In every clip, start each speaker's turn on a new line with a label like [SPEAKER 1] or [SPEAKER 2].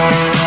[SPEAKER 1] Thank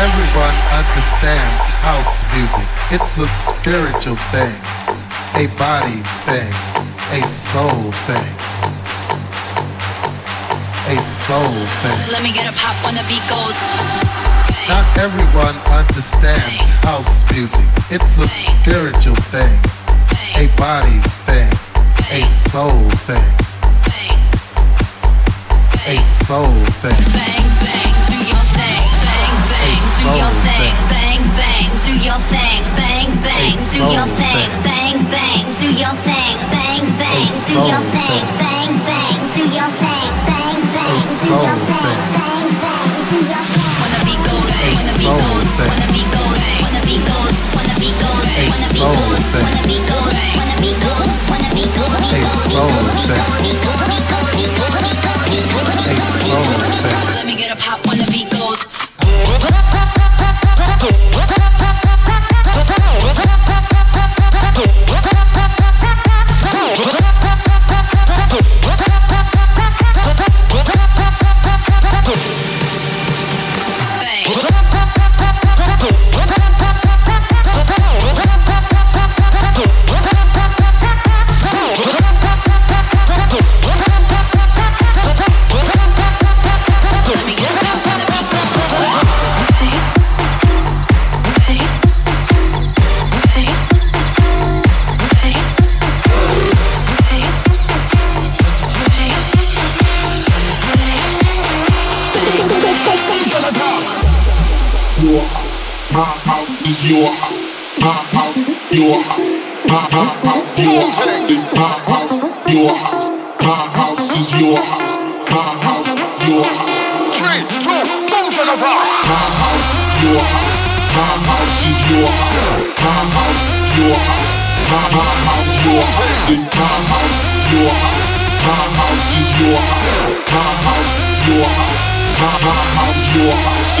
[SPEAKER 1] everyone understands house music. It's a spiritual thing, a body thing, a soul thing. A soul thing.
[SPEAKER 2] Let me get a pop when the beat goes.
[SPEAKER 1] Not everyone understands house music. It's a spiritual thing, a body thing, a soul thing, a soul thing.
[SPEAKER 2] Bang bang, do your thing. Bang bang, do your thing. Bang bang, do your thing. Bang bang, do your thing. Bang bang, do your thing. Bang bang, do your thing. Bang bang, do your thing. Bang bang, do your thing. When the beat goes, when the beat goes, when the beat goes, when the beat goes, when the beat goes, when the beat goes, when the beat goes, when the beat goes, when the beat goes,
[SPEAKER 1] A soul thing. A
[SPEAKER 3] My house, your house my house. Your house. House is your house. House, your house. House, your house.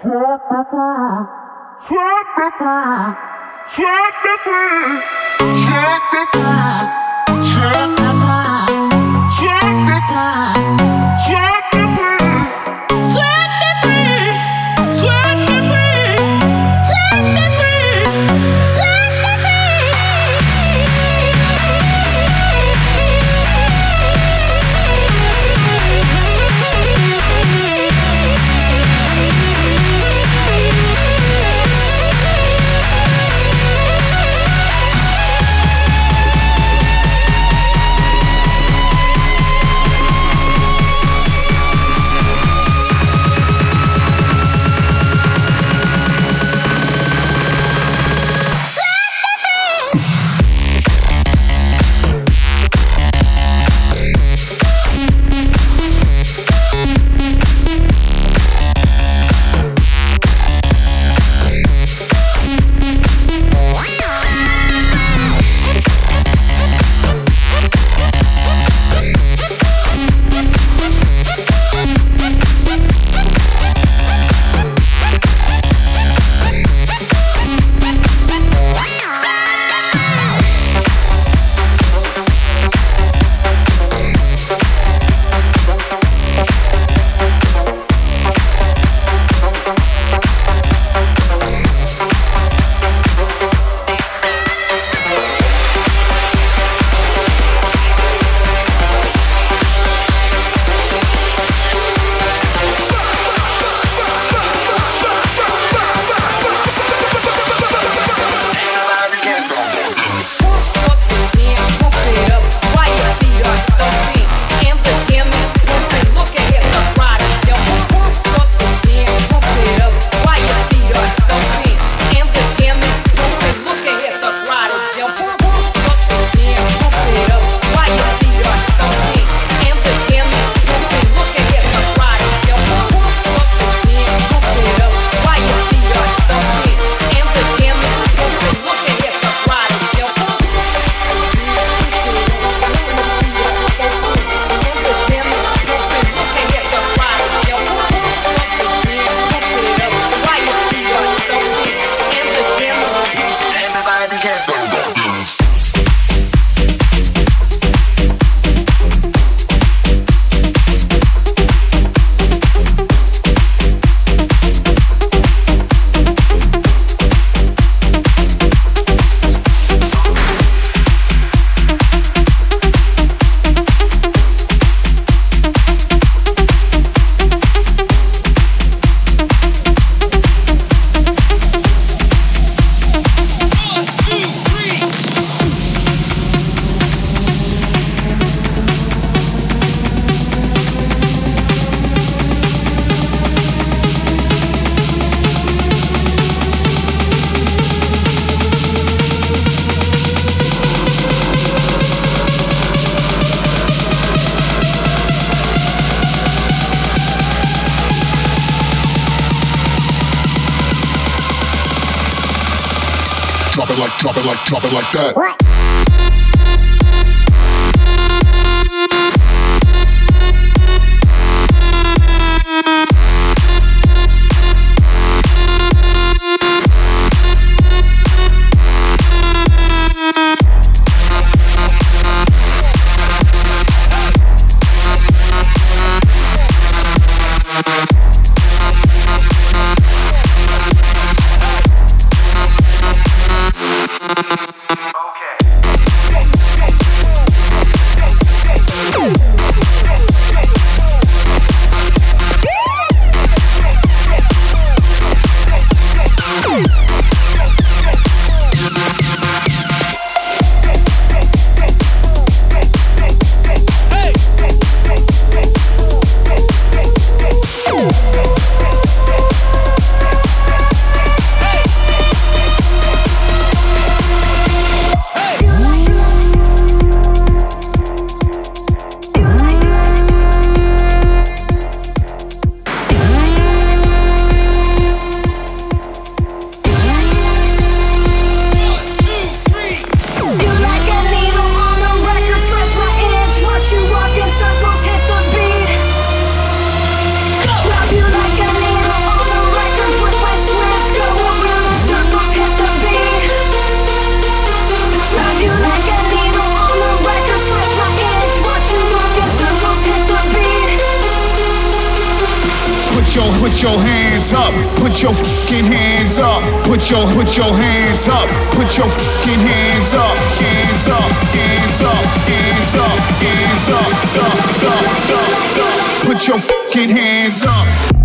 [SPEAKER 2] Check the
[SPEAKER 4] free. Check the free. Check the free. Check the free. Check the free. Shut the free. Shut. Drop
[SPEAKER 5] it like
[SPEAKER 4] drop it like that. put your hands up, put your fucking hands up, put your put your hands up, put your fucking hands up, hands up, hands up,
[SPEAKER 5] hands up, hands up,
[SPEAKER 4] up, up, up,
[SPEAKER 6] up. put your fucking hands up.